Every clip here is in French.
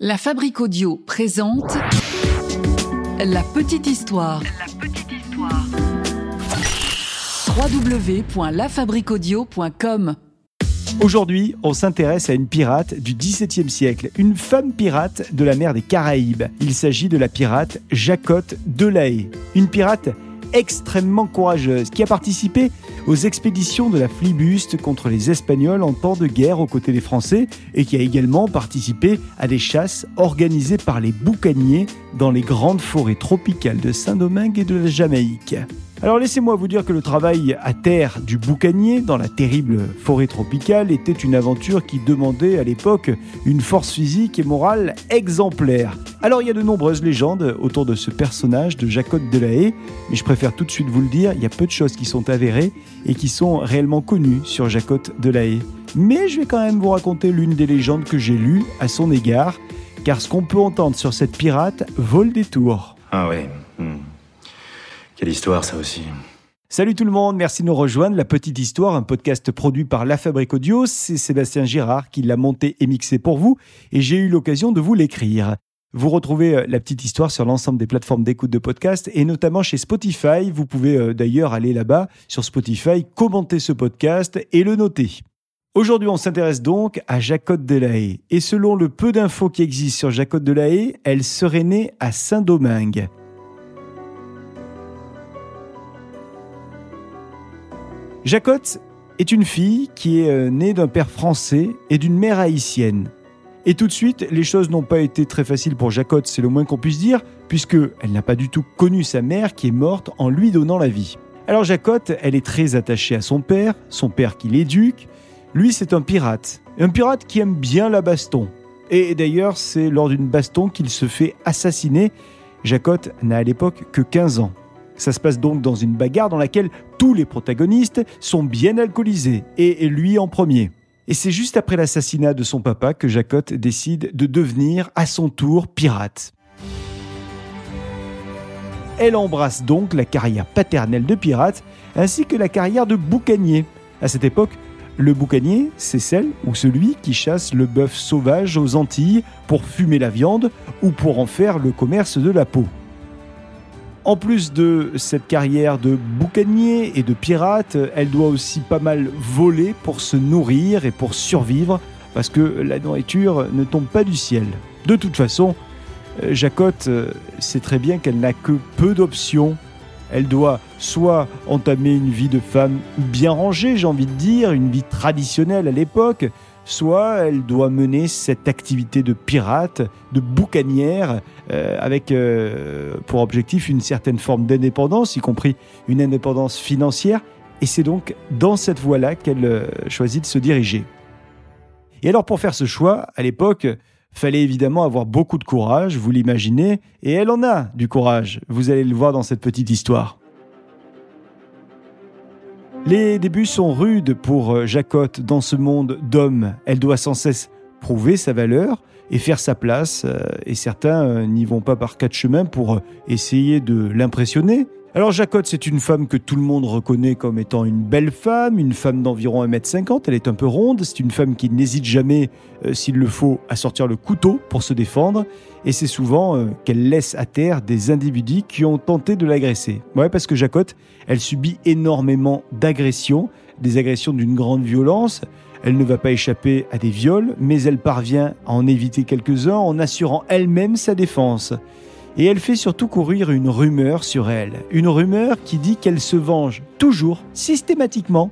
La Fabrique Audio présente La Petite Histoire. La Petite Histoire. www.lafabriqueaudio.com Aujourd'hui, on s'intéresse à une pirate du XVIIe siècle, une femme pirate de la mer des Caraïbes. Il s'agit de la pirate Jacotte Delahaye, une pirate extrêmement courageuse qui a participé aux expéditions de la Flibuste contre les Espagnols en temps de guerre aux côtés des Français et qui a également participé à des chasses organisées par les boucaniers dans les grandes forêts tropicales de Saint-Domingue et de la Jamaïque. Alors laissez-moi vous dire que le travail à terre du boucanier dans la terrible forêt tropicale était une aventure qui demandait à l'époque une force physique et morale exemplaire. Alors il y a de nombreuses légendes autour de ce personnage de Jacotte Delahaye, mais je préfère tout de suite vous le dire, il y a peu de choses qui sont avérées et qui sont réellement connues sur Jacotte Delahaye. Mais je vais quand même vous raconter l'une des légendes que j'ai lues à son égard, car ce qu'on peut entendre sur cette pirate vole des tours. Ah ouais. Quelle histoire ça aussi. Salut tout le monde, merci de nous rejoindre. La Petite Histoire, un podcast produit par La Fabrique Audio. C'est Sébastien Girard qui l'a monté et mixé pour vous et j'ai eu l'occasion de vous l'écrire. Vous retrouvez euh, la petite histoire sur l'ensemble des plateformes d'écoute de podcast et notamment chez Spotify. Vous pouvez euh, d'ailleurs aller là-bas sur Spotify, commenter ce podcast et le noter. Aujourd'hui, on s'intéresse donc à Jacotte Delahaye. Et selon le peu d'infos qui existent sur Jacotte Delahaye, elle serait née à Saint-Domingue. Jacotte est une fille qui est euh, née d'un père français et d'une mère haïtienne. Et tout de suite, les choses n'ont pas été très faciles pour Jacotte, c'est le moins qu'on puisse dire, puisque elle n'a pas du tout connu sa mère qui est morte en lui donnant la vie. Alors Jacotte, elle est très attachée à son père, son père qui l'éduque. Lui, c'est un pirate, un pirate qui aime bien la baston. Et d'ailleurs, c'est lors d'une baston qu'il se fait assassiner. Jacotte n'a à l'époque que 15 ans. Ça se passe donc dans une bagarre dans laquelle tous les protagonistes sont bien alcoolisés, et lui en premier. Et c'est juste après l'assassinat de son papa que Jacotte décide de devenir à son tour pirate. Elle embrasse donc la carrière paternelle de pirate ainsi que la carrière de boucanier. À cette époque, le boucanier, c'est celle ou celui qui chasse le bœuf sauvage aux Antilles pour fumer la viande ou pour en faire le commerce de la peau. En plus de cette carrière de boucanier et de pirate, elle doit aussi pas mal voler pour se nourrir et pour survivre, parce que la nourriture ne tombe pas du ciel. De toute façon, euh, Jacotte euh, sait très bien qu'elle n'a que peu d'options. Elle doit soit entamer une vie de femme bien rangée, j'ai envie de dire, une vie traditionnelle à l'époque, soit elle doit mener cette activité de pirate, de boucanière, euh, avec euh, pour objectif une certaine forme d'indépendance, y compris une indépendance financière. Et c'est donc dans cette voie-là qu'elle euh, choisit de se diriger. Et alors pour faire ce choix, à l'époque, fallait évidemment avoir beaucoup de courage, vous l'imaginez, et elle en a du courage. Vous allez le voir dans cette petite histoire. Les débuts sont rudes pour euh, Jacotte dans ce monde d'hommes. Elle doit sans cesse prouver sa valeur et faire sa place, euh, et certains euh, n'y vont pas par quatre chemins pour essayer de l'impressionner. Alors Jacotte, c'est une femme que tout le monde reconnaît comme étant une belle femme, une femme d'environ 1m50, elle est un peu ronde, c'est une femme qui n'hésite jamais, s'il le faut, à sortir le couteau pour se défendre, et c'est souvent qu'elle laisse à terre des individus qui ont tenté de l'agresser. Ouais, parce que Jacotte, elle subit énormément d'agressions, des agressions d'une grande violence, elle ne va pas échapper à des viols, mais elle parvient à en éviter quelques-uns en assurant elle-même sa défense. Et elle fait surtout courir une rumeur sur elle. Une rumeur qui dit qu'elle se venge toujours, systématiquement,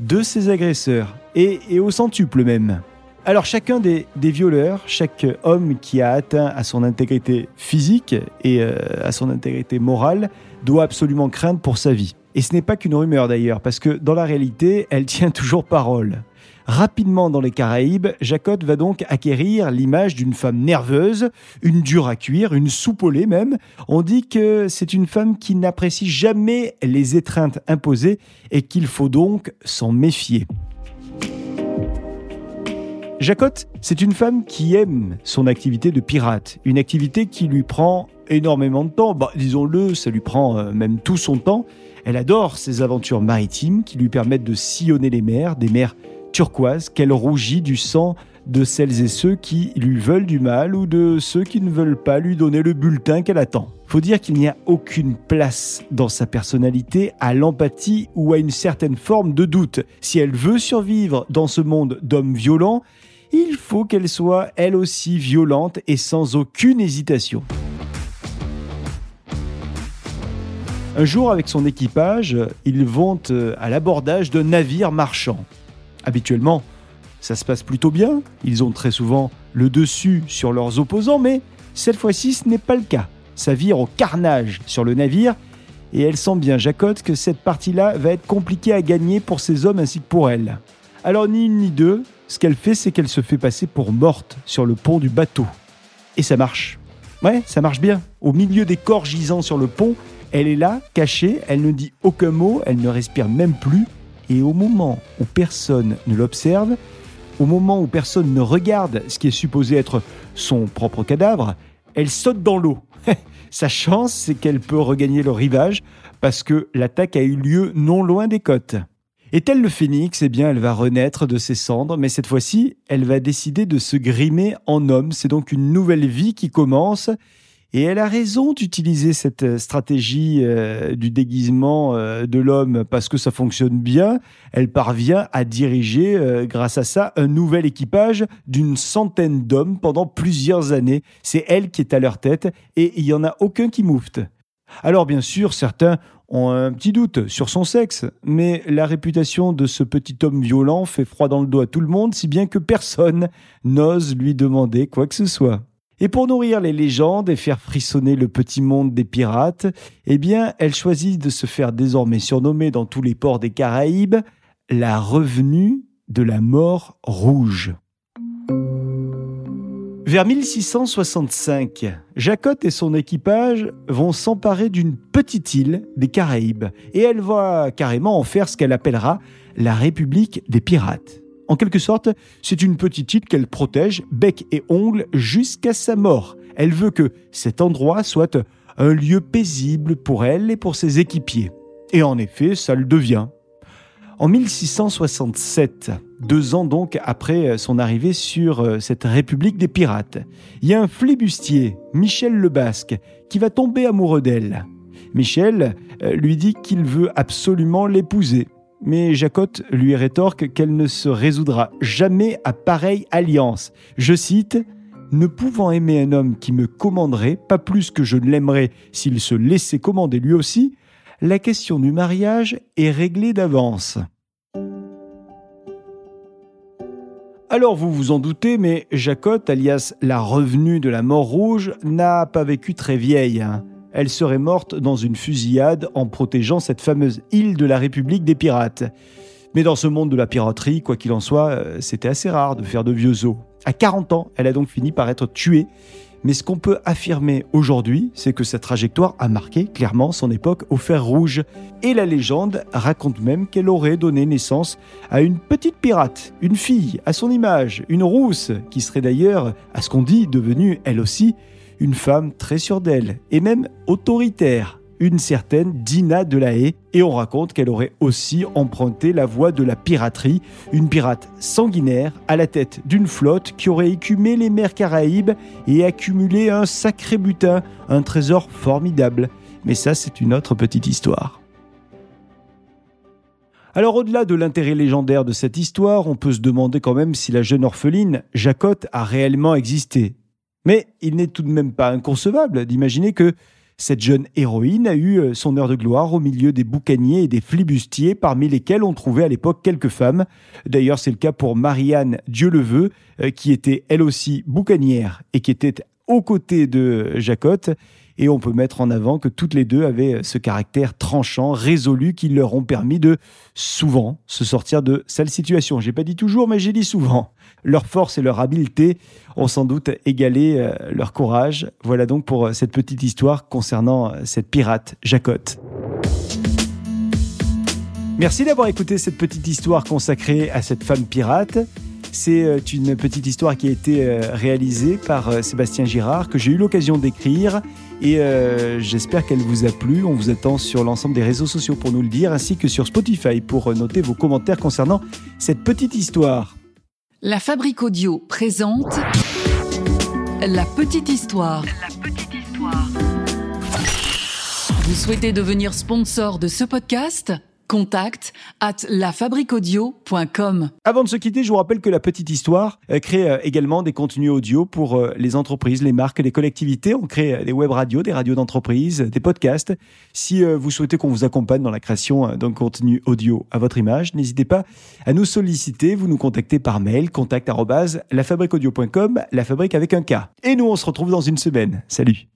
de ses agresseurs. Et, au centuple même. Alors chacun des, des, violeurs, chaque homme qui a atteint à son intégrité physique et euh, à son intégrité morale, doit absolument craindre pour sa vie. Et ce n'est pas qu'une rumeur d'ailleurs, parce que dans la réalité, elle tient toujours parole. Rapidement dans les Caraïbes, Jacotte va donc acquérir l'image d'une femme nerveuse, une dure à cuire, une soupolée même. On dit que c'est une femme qui n'apprécie jamais les étreintes imposées et qu'il faut donc s'en méfier. Jacotte, c'est une femme qui aime son activité de pirate, une activité qui lui prend énormément de temps. Bah, disons-le, ça lui prend euh, même tout son temps. Elle adore ces aventures maritimes qui lui permettent de sillonner les mers, des mers turquoises qu'elle rougit du sang de celles et ceux qui lui veulent du mal ou de ceux qui ne veulent pas lui donner le bulletin qu'elle attend. Faut dire qu'il n'y a aucune place dans sa personnalité à l'empathie ou à une certaine forme de doute. Si elle veut survivre dans ce monde d'hommes violents, il faut qu'elle soit elle aussi violente et sans aucune hésitation. Un jour, avec son équipage, ils vont euh, à l'abordage d'un navire marchand. Habituellement, ça se passe plutôt bien, ils ont très souvent le dessus sur leurs opposants, mais cette fois-ci, ce n'est pas le cas. Ça vire au carnage sur le navire, et elle sent bien, Jacotte, que cette partie-là va être compliquée à gagner pour ces hommes ainsi que pour elle. Alors, ni une ni deux, ce qu'elle fait, c'est qu'elle se fait passer pour morte sur le pont du bateau. Et ça marche. Ouais, ça marche bien. Au milieu des corps gisants sur le pont, elle est là, cachée, elle ne dit aucun mot, elle ne respire même plus. Et au moment où personne ne l'observe, au moment où personne ne regarde ce qui est supposé être son propre cadavre, elle saute dans l'eau. Sa chance, c'est qu'elle peut regagner le rivage parce que l'attaque a eu lieu non loin des côtes. Et tel le phénix, eh bien, elle va renaître de ses cendres, mais cette fois-ci, elle va décider de se grimer en homme. C'est donc une nouvelle vie qui commence. Et elle a raison d'utiliser cette euh, stratégie euh, du déguisement euh, de l'homme parce que ça fonctionne bien. Elle parvient à diriger, grâce à ça, un nouvel équipage d'une centaine d'hommes pendant plusieurs années. C'est elle qui est à leur tête et il n'y en a aucun qui moufte. Alors bien sûr, certains ont un petit doute sur son sexe, mais la réputation de ce petit homme violent fait froid dans le dos à tout le monde, si bien que personne n'ose lui demander quoi que ce soit. Et pour nourrir les légendes et faire frissonner le petit monde des pirates, eh bien, elle choisit de se faire désormais surnommer dans tous les ports des Caraïbes la revenue de la mort rouge. Vers 1665, Jacotte et son équipage vont s'emparer d'une petite île des Caraïbes et elle va carrément en faire ce qu'elle appellera la République des pirates. En quelque sorte, c'est une petite île qu'elle protège bec et ongles jusqu'à sa mort. Elle veut que cet endroit soit un lieu paisible pour elle et pour ses équipiers. Et en effet, ça le devient. En 1667, deux ans donc après son arrivée sur euh, cette République des pirates, il y a un flibustier, Michel le Basque, qui va tomber amoureux d'elle. Michel euh, lui dit qu'il veut absolument l'épouser. Mais Jacotte lui rétorque qu'elle ne se résoudra jamais à pareille alliance. Je cite Ne pouvant aimer un homme qui me commanderait, pas plus que je ne l'aimerais s'il se laissait commander lui aussi, la question du mariage est réglée d'avance. Alors vous vous en doutez, mais Jacotte, alias la revenue de la mort rouge, n'a pas vécu très vieille. Hein elle serait morte dans une fusillade en protégeant cette fameuse île de la République des pirates. Mais dans ce monde de la piraterie, quoi qu'il en soit, euh, c'était assez rare de faire de vieux os. À 40 ans, elle a donc fini par être tuée. Mais ce qu'on peut affirmer aujourd'hui, c'est que sa trajectoire a marqué clairement son époque au fer rouge. Et la légende raconte même qu'elle aurait donné naissance à une petite pirate, une fille, à son image, une rousse, qui serait d'ailleurs, à ce qu'on dit, devenue elle aussi une femme très sûre d'elle et même autoritaire, une certaine Dina de la Haye, et on raconte qu'elle aurait aussi emprunté la voie de la piraterie, une pirate sanguinaire à la tête d'une flotte qui aurait écumé les mers Caraïbes et accumulé un sacré butin, un trésor formidable. Mais ça, c'est une autre petite histoire. Alors au-delà de l'intérêt légendaire de cette histoire, on peut se demander quand même si la jeune orpheline, Jacotte, a réellement existé. Mais il n'est tout de même pas inconcevable d'imaginer que cette jeune héroïne a eu euh, son heure de gloire au milieu des boucaniers et des flibustiers, parmi lesquels on trouvait à l'époque quelques femmes. D'ailleurs, c'est le cas pour Marianne Dieu le veut, euh, qui était elle aussi boucanière et qui était aux côtés de Jacotte. Et on peut mettre en avant que toutes les deux avaient ce caractère tranchant, résolu, qui leur ont permis de souvent se sortir de sales situations. J'ai pas dit toujours, mais j'ai dit souvent. Leur force et leur habileté ont sans doute égalé euh, leur courage. Voilà donc pour euh, cette petite histoire concernant euh, cette pirate, Jacotte. Merci d'avoir écouté cette petite histoire consacrée à cette femme pirate. C'est une petite histoire qui a été réalisée par Sébastien Girard, que j'ai eu l'occasion d'écrire. Et j'espère qu'elle vous a plu. On vous attend sur l'ensemble des réseaux sociaux pour nous le dire, ainsi que sur Spotify pour noter vos commentaires concernant cette petite histoire. La Fabrique Audio présente La Petite Histoire. Vous souhaitez devenir sponsor de ce podcast? Contact at lafabriquaudio.com. Avant de se quitter, je vous rappelle que la petite histoire euh, crée euh, également des contenus audio pour euh, les entreprises, les marques, les collectivités. On crée des web radios, des radios d'entreprise, des podcasts. Si vous souhaitez qu'on vous accompagne dans la création d'un contenu audio à votre image, n'hésitez pas à nous solliciter. Vous nous contactez par mail contact lafabriqueaudio.com, la fabrique avec un K. Et nous, on se retrouve dans une semaine. Salut